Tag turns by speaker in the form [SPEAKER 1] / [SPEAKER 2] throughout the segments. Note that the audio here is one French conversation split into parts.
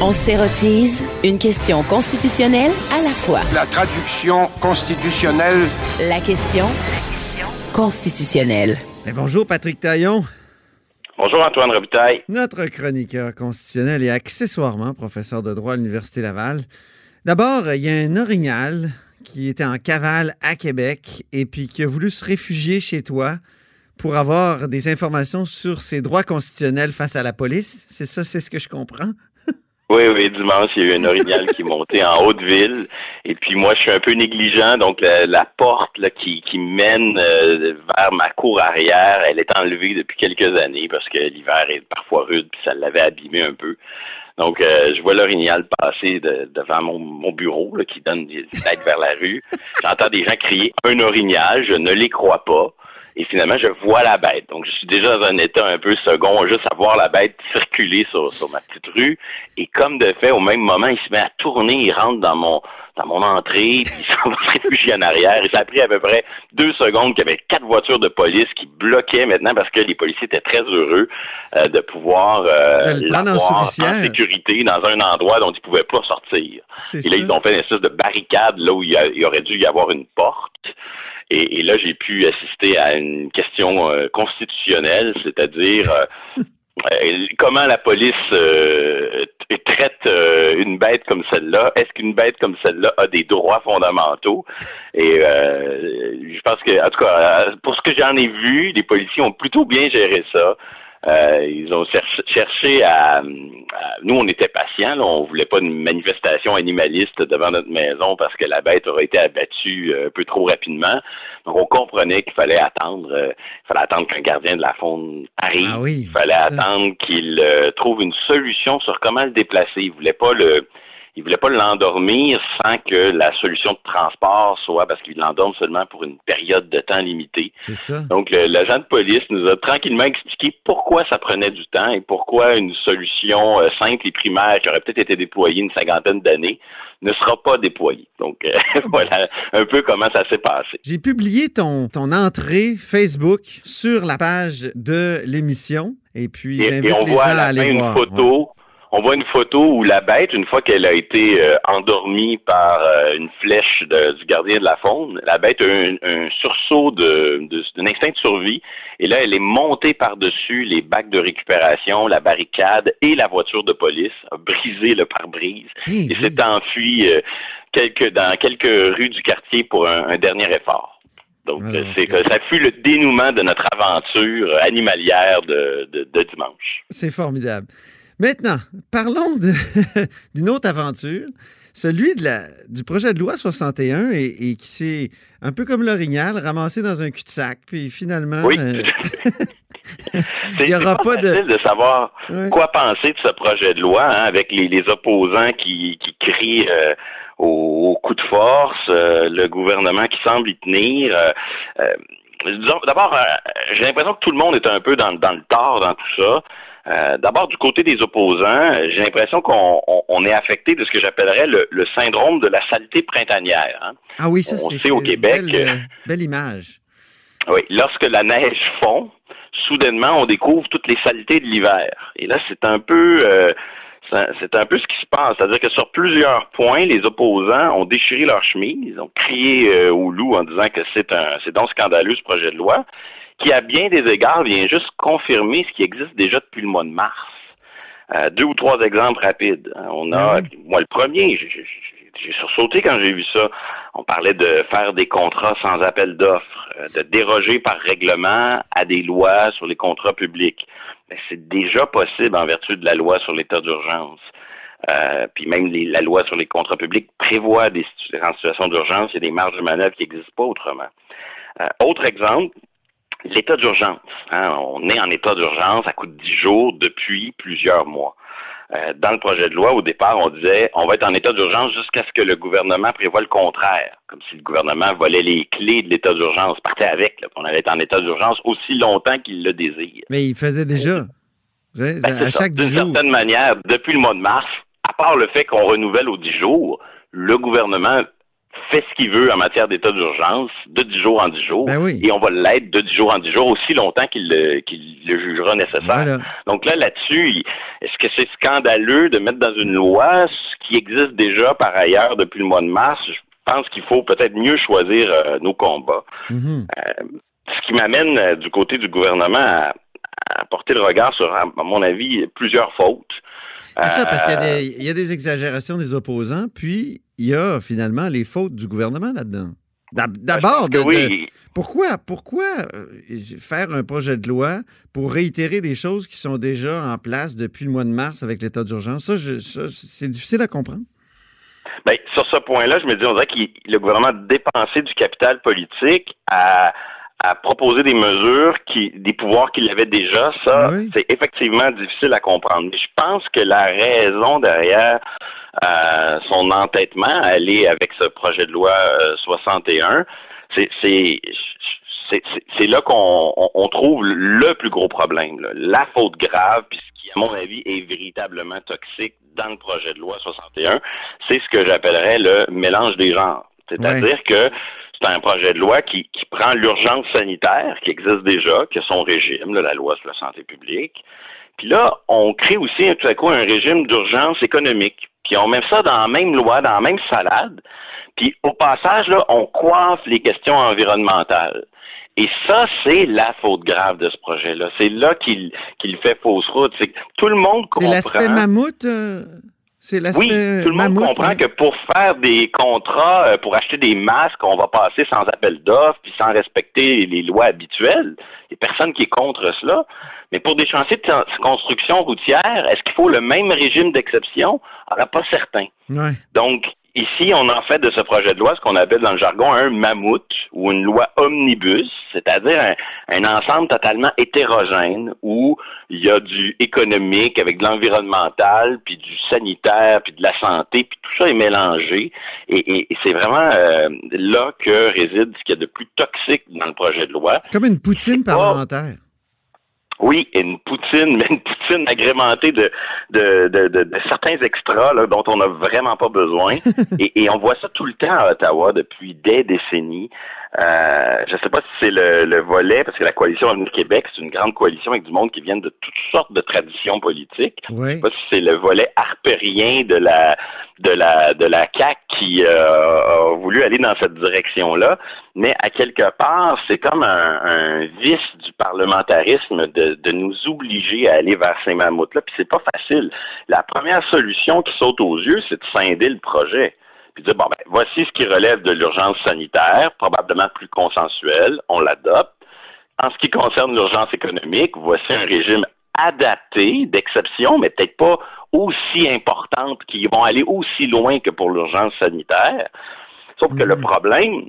[SPEAKER 1] On s'érotise une question constitutionnelle à la fois.
[SPEAKER 2] La traduction constitutionnelle.
[SPEAKER 1] La question constitutionnelle.
[SPEAKER 3] Mais bonjour Patrick Taillon,
[SPEAKER 4] Bonjour Antoine Robitaille.
[SPEAKER 3] notre chroniqueur constitutionnel et accessoirement professeur de droit à l'Université Laval. D'abord, il y a un orignal qui était en cavale à Québec et puis qui a voulu se réfugier chez toi pour avoir des informations sur ses droits constitutionnels face à la police. C'est ça, c'est ce que je comprends.
[SPEAKER 4] Oui, oui, dimanche, il y a eu un orignal qui monté en Haute-Ville. Et puis moi, je suis un peu négligent, donc la, porte là, qui, mène euh, vers ma cour arrière, elle est enlevée depuis quelques années parce que l'hiver est parfois rude, puis ça l'avait abîmé un peu. Donc, euh, je vois l'orignal passer de- devant mon, mon bureau là, qui donne des têtes vers la rue. J'entends des gens crier un orignal, je ne les crois pas. Et finalement, je vois la bête. Donc, je suis déjà dans un état un peu second, juste à voir la bête circuler sur, sur ma petite rue. Et comme de fait, au même moment, il se met à tourner, il rentre dans mon dans mon entrée, puis il s'en va se réfugier en arrière. Et ça a pris à peu près deux secondes qu'il y avait quatre voitures de police qui bloquaient maintenant parce que les policiers étaient très heureux euh, de pouvoir euh,
[SPEAKER 3] De en
[SPEAKER 4] sécurité dans un endroit dont ils pouvaient pas sortir. Et là,
[SPEAKER 3] ça.
[SPEAKER 4] ils ont fait une espèce de barricade là où il, y a- il aurait dû y avoir une porte. Et, et là, j'ai pu assister à une question euh, constitutionnelle, c'est-à-dire euh, euh, comment la police traite une bête comme celle-là? Est-ce qu'une bête comme celle-là a des droits fondamentaux? Et je pense que, en tout cas, pour ce que j'en ai vu, les policiers ont plutôt bien géré ça. Euh, ils ont cherché, cherché à, à- Nous, on était patients. Là, on voulait pas une manifestation animaliste devant notre maison parce que la bête aurait été abattue euh, un peu trop rapidement. Donc, on comprenait qu'il fallait attendre. euh, il fallait attendre qu'un gardien de la faune arrive.
[SPEAKER 3] Ah oui,
[SPEAKER 4] il fallait attendre qu'il euh, trouve une solution sur comment le déplacer. Il voulait pas le il voulait pas l'endormir sans que la solution de transport soit parce qu'il l'endorme seulement pour une période de temps limitée.
[SPEAKER 3] C'est ça.
[SPEAKER 4] Donc, l'agent de police nous a tranquillement expliqué pourquoi ça prenait du temps et pourquoi une solution euh, simple et primaire qui aurait peut-être été déployée une cinquantaine d'années ne sera pas déployée. Donc, euh, voilà un peu comment ça s'est passé.
[SPEAKER 3] J'ai publié ton, ton entrée Facebook sur la page de l'émission et puis
[SPEAKER 4] Et,
[SPEAKER 3] j'invite
[SPEAKER 4] et on voit à la
[SPEAKER 3] aller
[SPEAKER 4] fin une photo. On voit une photo où la bête, une fois qu'elle a été euh, endormie par euh, une flèche de- du gardien de la faune, la bête a eu un, un sursaut de, de- d'un instinct de survie. Et là, elle est montée par-dessus les bacs de récupération, la barricade et la voiture de police, a brisé le pare-brise et
[SPEAKER 3] oui.
[SPEAKER 4] s'est enfui euh, quelques, dans quelques rues du quartier pour un, un dernier effort. Donc,
[SPEAKER 3] Ah
[SPEAKER 4] c'est- que ça fut le dénouement de notre aventure animalière de, de, de dimanche.
[SPEAKER 3] C'est formidable. Maintenant, parlons de- d'une autre aventure, celui de la, du projet de loi 61 et, et qui s'est, un peu comme l'orignal, ramassé dans un cul-de-sac. Puis finalement,
[SPEAKER 4] Oui.
[SPEAKER 3] euh,
[SPEAKER 4] C'est
[SPEAKER 3] pas de-
[SPEAKER 4] facile de savoir
[SPEAKER 3] ouais.
[SPEAKER 4] quoi penser de ce projet de loi hein, avec les, les opposants qui, qui crient euh, au, au coup de force, euh, le gouvernement qui semble y tenir. euh, D'abord, j'ai l'impression que tout le monde est un peu dans, dans le tort dans tout ça. Euh, D'abord, du côté des opposants, j'ai l'impression qu'on on- on est affecté de ce que j'appellerais le, le syndrome de la saleté printanière. hein.
[SPEAKER 3] ah oui, ça, c'est
[SPEAKER 4] au Québec,
[SPEAKER 3] Belle,
[SPEAKER 4] euh,
[SPEAKER 3] belle image.
[SPEAKER 4] Oui, lorsque la neige fond, soudainement, on découvre toutes les saletés de l'hiver. Et là, c'est un peu, euh, c'est un peu ce qui se passe. C'est-à-dire que sur plusieurs points, les opposants ont déchiré leur chemise, ont crié euh, au loup en disant que c'est un, c'est donc scandaleux ce projet de loi, qui à bien des égards vient juste confirmer ce qui existe déjà depuis le mois de mars. Euh, deux ou trois exemples rapides. hein. On a,
[SPEAKER 3] oui.
[SPEAKER 4] moi le premier, j'ai- sursauté quand j'ai vu ça. On parlait de faire des contrats sans appel d'offres, euh, de déroger par règlement à des lois sur les contrats publics. Mais c'est déjà possible en vertu de la loi sur l'état d'urgence. Euh, puis même les- la loi sur les contrats publics prévoit des en situation d'urgence, il y a des marges de manœuvre qui n'existent pas autrement. Euh, autre exemple, l'état d'urgence. hein. on est en état d'urgence à coup de 10 jours depuis plusieurs mois. Euh, dans le projet de loi, au départ, on disait on va être en état d'urgence jusqu'à ce que le gouvernement prévoie le contraire, comme si le gouvernement volait les clés de l'état d'urgence, partait avec. là. On allait être en état d'urgence aussi longtemps qu'il le désire.
[SPEAKER 3] Mais il faisait déjà.
[SPEAKER 4] Ben,
[SPEAKER 3] à chaque
[SPEAKER 4] D'une
[SPEAKER 3] 10 jours.
[SPEAKER 4] certaine manière, depuis le mois de mars, à part le fait qu'on renouvelle aux 10 jours, le gouvernement fait ce qu'il veut en matière d'état d'urgence de 10 jours en 10 jours.
[SPEAKER 3] Ben oui.
[SPEAKER 4] Et on va l'être de 10 jours en 10 jours aussi longtemps qu'il le, jugera nécessaire.
[SPEAKER 3] Voilà.
[SPEAKER 4] Donc là, là-dessus, est-ce que c'est scandaleux de mettre dans une loi ce qui existe déjà par ailleurs depuis le mois de mars? Je pense qu'il faut peut-être mieux choisir euh, nos combats.
[SPEAKER 3] Mhm.
[SPEAKER 4] Euh, ce qui m'amène euh, du côté du gouvernement à, à porter le regard sur, à mon avis, plusieurs fautes.
[SPEAKER 3] C'est ça, parce qu'il y a,
[SPEAKER 4] Euh,
[SPEAKER 3] y a des exagérations des opposants, puis il y a finalement les fautes du gouvernement là-dedans. D'ab- D'abord, de- de- pourquoi, pourquoi euh, faire un projet de loi pour réitérer des choses qui sont déjà en place depuis le mois de mars avec l'état d'urgence? Ça, ça, c'est difficile à comprendre.
[SPEAKER 4] Ben, sur ce point-là, je me dis, on dirait que le gouvernement a dépensé du capital politique à, à proposer des mesures, qui, des pouvoirs qu'il avait déjà. Ça,
[SPEAKER 3] Oui.
[SPEAKER 4] c'est effectivement difficile à comprendre. Mais je pense que la raison derrière euh, son entêtement à aller avec ce projet de loi euh, 61, c'est c'est là qu'on on- on trouve le plus gros problème, là. la faute grave, puis ce qui, à mon avis, est véritablement toxique dans le projet de loi 61, c'est ce que j'appellerais le mélange des genres. C'est-à-dire que c'est un projet de loi qui, qui prend l'urgence sanitaire qui existe déjà, qui a son régime, là, la loi sur la santé publique, puis là, on crée aussi tout à coup un régime d'urgence économique. Puis on met ça dans la même loi, dans la même salade. Puis au passage, là, on coiffe les questions environnementales. Et ça, c'est la faute grave de ce projet-là. C'est là qu'il fait fausse route. C'est tout le monde
[SPEAKER 3] C'est
[SPEAKER 4] comprend.
[SPEAKER 3] l'aspect mammouth? euh, c'est
[SPEAKER 4] Oui, tout le monde
[SPEAKER 3] mammouth,
[SPEAKER 4] comprend que pour faire des contrats, euh, pour acheter des masques, on va passer sans appel d'offres puis sans respecter les lois habituelles. Il n'y a personne qui est contre cela. Mais pour des chantiers de con- construction routière, est-ce qu'il faut le même régime d'exception? Alors, pas certain.
[SPEAKER 3] Ouais.
[SPEAKER 4] Donc, ici, on en fait de ce projet de loi ce qu'on appelle dans le jargon un mammouth ou une loi omnibus, c'est-à-dire un, un ensemble totalement hétérogène où il y a du économique avec de l'environnemental, puis du sanitaire, puis de la santé, puis tout ça est mélangé. Et, et- et c'est vraiment euh, là que réside ce qu'il y a de plus toxique dans le projet de loi.
[SPEAKER 3] Comme une poutine parlementaire.
[SPEAKER 4] Oui, une poutine, mais une poutine agrémentée de, de, de, de- de certains extras là, dont on n'a vraiment pas besoin. et, et on voit ça tout le temps à Ottawa depuis des décennies. Euh, je ne sais pas si c'est le, le volet, parce que la coalition Avenir Québec, c'est une grande coalition avec du monde qui viennent de toutes sortes de traditions politiques.
[SPEAKER 3] Oui.
[SPEAKER 4] Je sais pas si c'est le volet harpérien de la de la de la CAC qui euh, a voulu aller dans cette direction-là, mais à quelque part, c'est comme un, un vice du parlementarisme de, de nous obliger à aller vers ces mammouths-là, puis c'est pas facile. La première solution qui saute aux yeux, c'est de scinder le projet. Puis dire, bon, ben, voici ce qui relève de l'urgence sanitaire, probablement plus consensuel, on l'adopte. En ce qui concerne l'urgence économique, voici un régime adapté d'exception, mais peut-être pas aussi importante, qui vont aller aussi loin que pour l'urgence sanitaire. Sauf que le problème,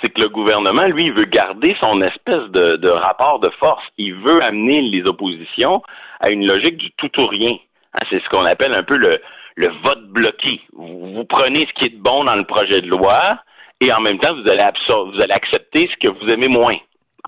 [SPEAKER 4] c'est que le gouvernement, lui, il veut garder son espèce de, de rapport de force. Il veut amener les oppositions à une logique du tout ou rien. Hein, c'est ce qu'on appelle un peu le, vote bloqué. Vous, prenez ce qui est bon dans le projet de loi et en même temps, vous allez accepter ce que vous aimez moins.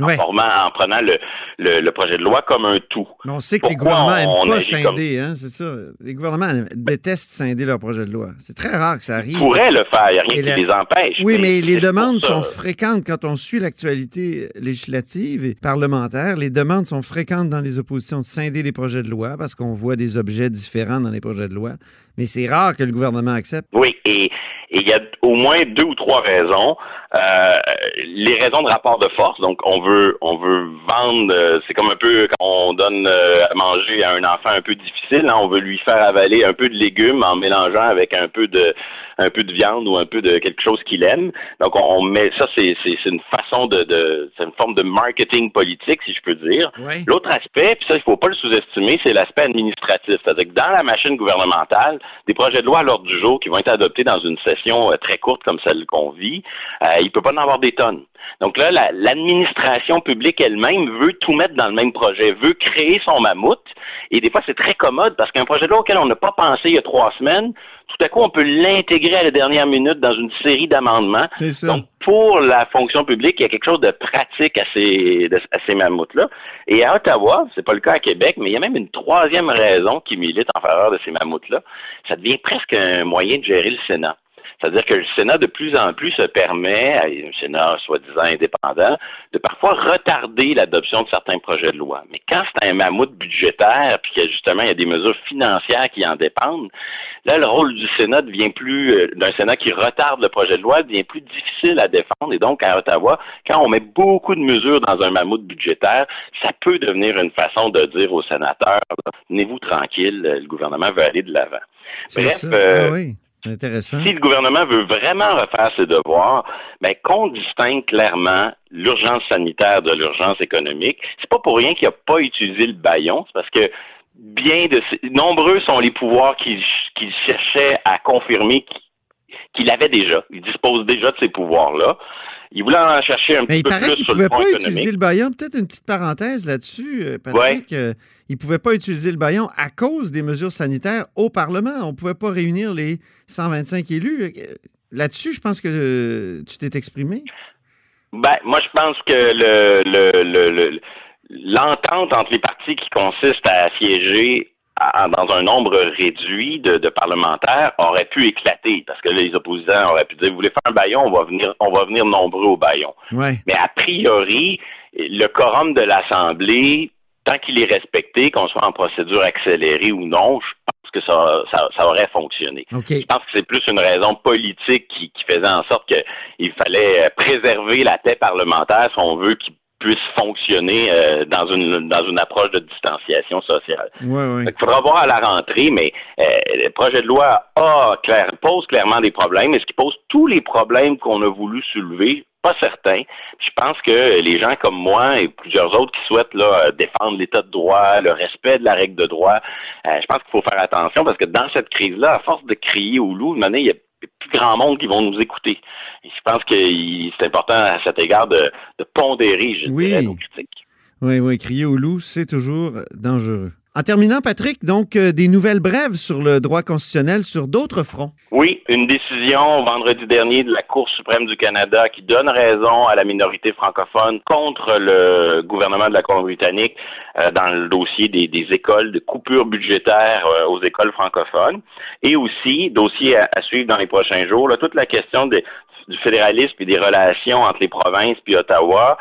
[SPEAKER 4] En,
[SPEAKER 3] Ouais.
[SPEAKER 4] formant, en prenant le, le, le projet de loi comme un tout.
[SPEAKER 3] Mais on sait que les gouvernements n'aiment pas
[SPEAKER 4] comme-
[SPEAKER 3] scinder, hein, c'est ça. Les gouvernements détestent scinder leur projet de loi. C'est très rare que ça arrive.
[SPEAKER 4] Ils pourraient le faire, il n'y a rien
[SPEAKER 3] Et
[SPEAKER 4] qui
[SPEAKER 3] la-
[SPEAKER 4] les empêche.
[SPEAKER 3] Oui, mais les
[SPEAKER 4] c'est pour
[SPEAKER 3] demandes sont fréquentes quand on suit l'actualité législative et parlementaire. Les demandes sont fréquentes dans les oppositions de scinder les projets de loi parce qu'on voit des objets différents dans les projets de loi. Mais c'est rare que le gouvernement accepte.
[SPEAKER 4] Oui, et il y a au moins deux ou trois raisons. Euh, les raisons de rapport de force, donc on veut on veut vendre, euh, c'est comme un peu quand on donne euh, à manger à un enfant un peu difficile, hein, on veut lui faire avaler un peu de légumes en mélangeant avec un peu de un peu de viande ou un peu de quelque chose qu'il aime. Donc on, on met ça, c'est c'est c'est une façon de, de c'est une forme de marketing politique, si je peux dire.
[SPEAKER 3] Oui.
[SPEAKER 4] L'autre aspect, puis ça, il ne faut pas le sous-estimer, c'est l'aspect administratif. C'est-à-dire que dans la machine gouvernementale, des projets de loi à l'ordre du jour qui vont être adoptés dans une session euh, très courte comme celle qu'on vit, euh, il ne peut pas en avoir des tonnes. Donc là, la- l'administration publique elle-même veut tout mettre dans le même projet, veut créer son mammouth. Et des fois, c'est très commode parce qu'un projet de loi auquel on n'a pas pensé il y a trois semaines, tout à coup, on peut l'intégrer à la dernière minute dans une série d'amendements.
[SPEAKER 3] C'est ça.
[SPEAKER 4] Donc, pour la fonction publique, il y a quelque chose de pratique à ces, de- à ces mammouths-là. Et à Ottawa, c'est pas le cas à Québec, mais il y a même une troisième raison qui milite en faveur de ces mammouths-là. Ça devient presque un moyen de gérer le Sénat. C'est-à-dire que le Sénat, de plus en plus, se permet, un Sénat soi-disant indépendant, de parfois retarder l'adoption de certains projets de loi. Mais quand c'est un mammouth budgétaire, puis que justement, il y a des mesures financières qui en dépendent, là, le rôle du Sénat devient plus, euh, d'un Sénat qui retarde le projet de loi, devient plus difficile à défendre. Et donc, à Ottawa, quand on met beaucoup de mesures dans un mammouth budgétaire, ça peut devenir une façon de dire aux sénateurs, tenez-vous tranquille, le gouvernement veut aller de l'avant.
[SPEAKER 3] Bref, euh, ah oui.
[SPEAKER 4] Si le gouvernement veut vraiment refaire ses devoirs, ben, qu'on distingue clairement l'urgence sanitaire de l'urgence économique. C'est pas pour rien qu'il n'a pas utilisé le baillon, c'est parce que bien de nombreux sont les pouvoirs qu'il cherchait à confirmer qu'il avait déjà. Il dispose déjà de ces pouvoirs-là. Il voulait en chercher un petit peu plus sur
[SPEAKER 3] le pouvait pas utiliser le baillon. Peut-être une petite parenthèse là-dessus, euh, Patrick. Euh, il ne pouvait pas utiliser le baillon à cause des mesures sanitaires au Parlement. On ne pouvait pas réunir les 125 élus. Euh, là-dessus, je pense que tu t'es exprimé.
[SPEAKER 4] Ben, moi, je pense que le, le, l'entente entre les partis qui consiste à siéger dans un nombre réduit de, parlementaires aurait pu éclater parce que les opposants auraient pu dire vous voulez faire un baillon, on va venir on va venir nombreux au baillon. Mais a priori, le quorum de l'Assemblée, tant qu'il est respecté, qu'on soit en procédure accélérée ou non, je pense que ça, ça, aurait fonctionné. Je pense que c'est plus une raison politique qui, qui faisait en sorte qu'il fallait préserver la paix parlementaire si on veut qu'il puisse fonctionner euh, dans une dans une approche de distanciation sociale.
[SPEAKER 3] Il
[SPEAKER 4] faudra voir à la rentrée, mais euh, le projet de loi a clair, pose clairement des problèmes. Est-ce qu'il pose tous les problèmes qu'on a voulu soulever? Pas certain. Je pense que les gens comme moi et plusieurs autres qui souhaitent là, défendre l'état de droit, le respect de la règle de droit, euh, je pense qu'il faut faire attention parce que dans cette crise-là, à force de crier au loup, il y a grand monde qui vont nous écouter. je pense que c'est important à cet égard de, pondérer, je dirais, nos critiques.
[SPEAKER 3] Oui, oui, crier au loup, c'est toujours dangereux. En terminant, Patrick, donc euh, des nouvelles brèves sur le droit constitutionnel sur d'autres fronts.
[SPEAKER 4] Oui, une décision vendredi dernier de la Cour suprême du Canada qui donne raison à la minorité francophone contre le gouvernement de la Colombie-Britannique euh, dans le dossier des, écoles de coupure budgétaire euh, aux écoles francophones. Et aussi, dossier à, suivre dans les prochains jours, là, toute la question du fédéralisme et des relations entre les provinces puis Ottawa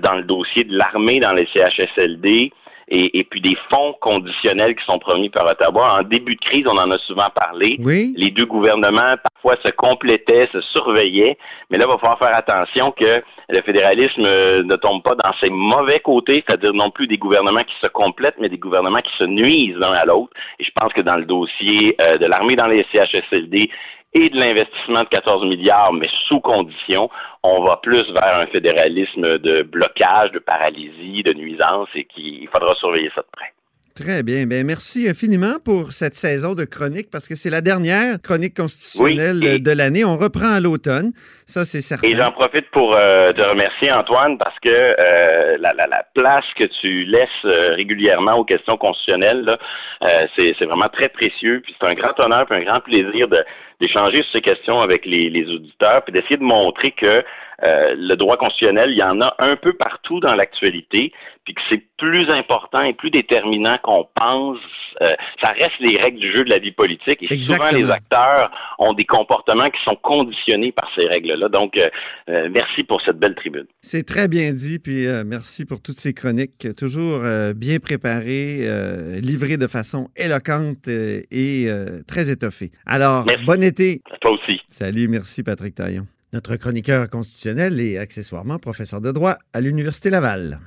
[SPEAKER 4] dans le dossier de l'armée dans les CHSLD et, puis des fonds conditionnels qui sont promis par Ottawa. En début de crise, on en a souvent parlé. Les deux gouvernements parfois se complétaient, se surveillaient, mais là, il va falloir faire attention que le fédéralisme euh, ne tombe pas dans ses mauvais côtés, c'est-à-dire non plus des gouvernements qui se complètent, mais des gouvernements qui se nuisent l'un à l'autre. Et je pense que dans le dossier euh, de l'armée dans les CHSLD, et de l'investissement de 14 milliards, mais sous condition, on va plus vers un fédéralisme de blocage, de paralysie, de nuisance et qu'il faudra surveiller ça de près.
[SPEAKER 3] Très bien. Bien, merci infiniment pour cette saison de chronique parce que c'est la dernière chronique constitutionnelle de l'année. On reprend à l'automne. Ça, c'est certain.
[SPEAKER 4] Et j'en profite pour euh, te remercier, Antoine, parce que euh, la, place que tu laisses euh, régulièrement aux questions constitutionnelles, c'est vraiment très précieux. Puis c'est un grand honneur et un grand plaisir d'échanger sur ces questions avec les, les auditeurs, puis d'essayer de montrer que euh, le droit constitutionnel, il y en a un peu partout dans l'actualité, puis que c'est plus important et plus déterminant qu'on pense. Euh, ça reste les règles du jeu de la vie politique et souvent les acteurs ont des comportements qui sont conditionnés par ces règles-là. Donc, euh, merci pour cette belle tribune.
[SPEAKER 3] C'est très bien dit, puis merci pour toutes ces chroniques, toujours bien préparées, livrées de façon éloquente et très étoffée. Alors, bon été.
[SPEAKER 4] Toi aussi.
[SPEAKER 3] Salut, merci Patrick Taillon notre chroniqueur constitutionnel et accessoirement professeur de droit à l'Université Laval.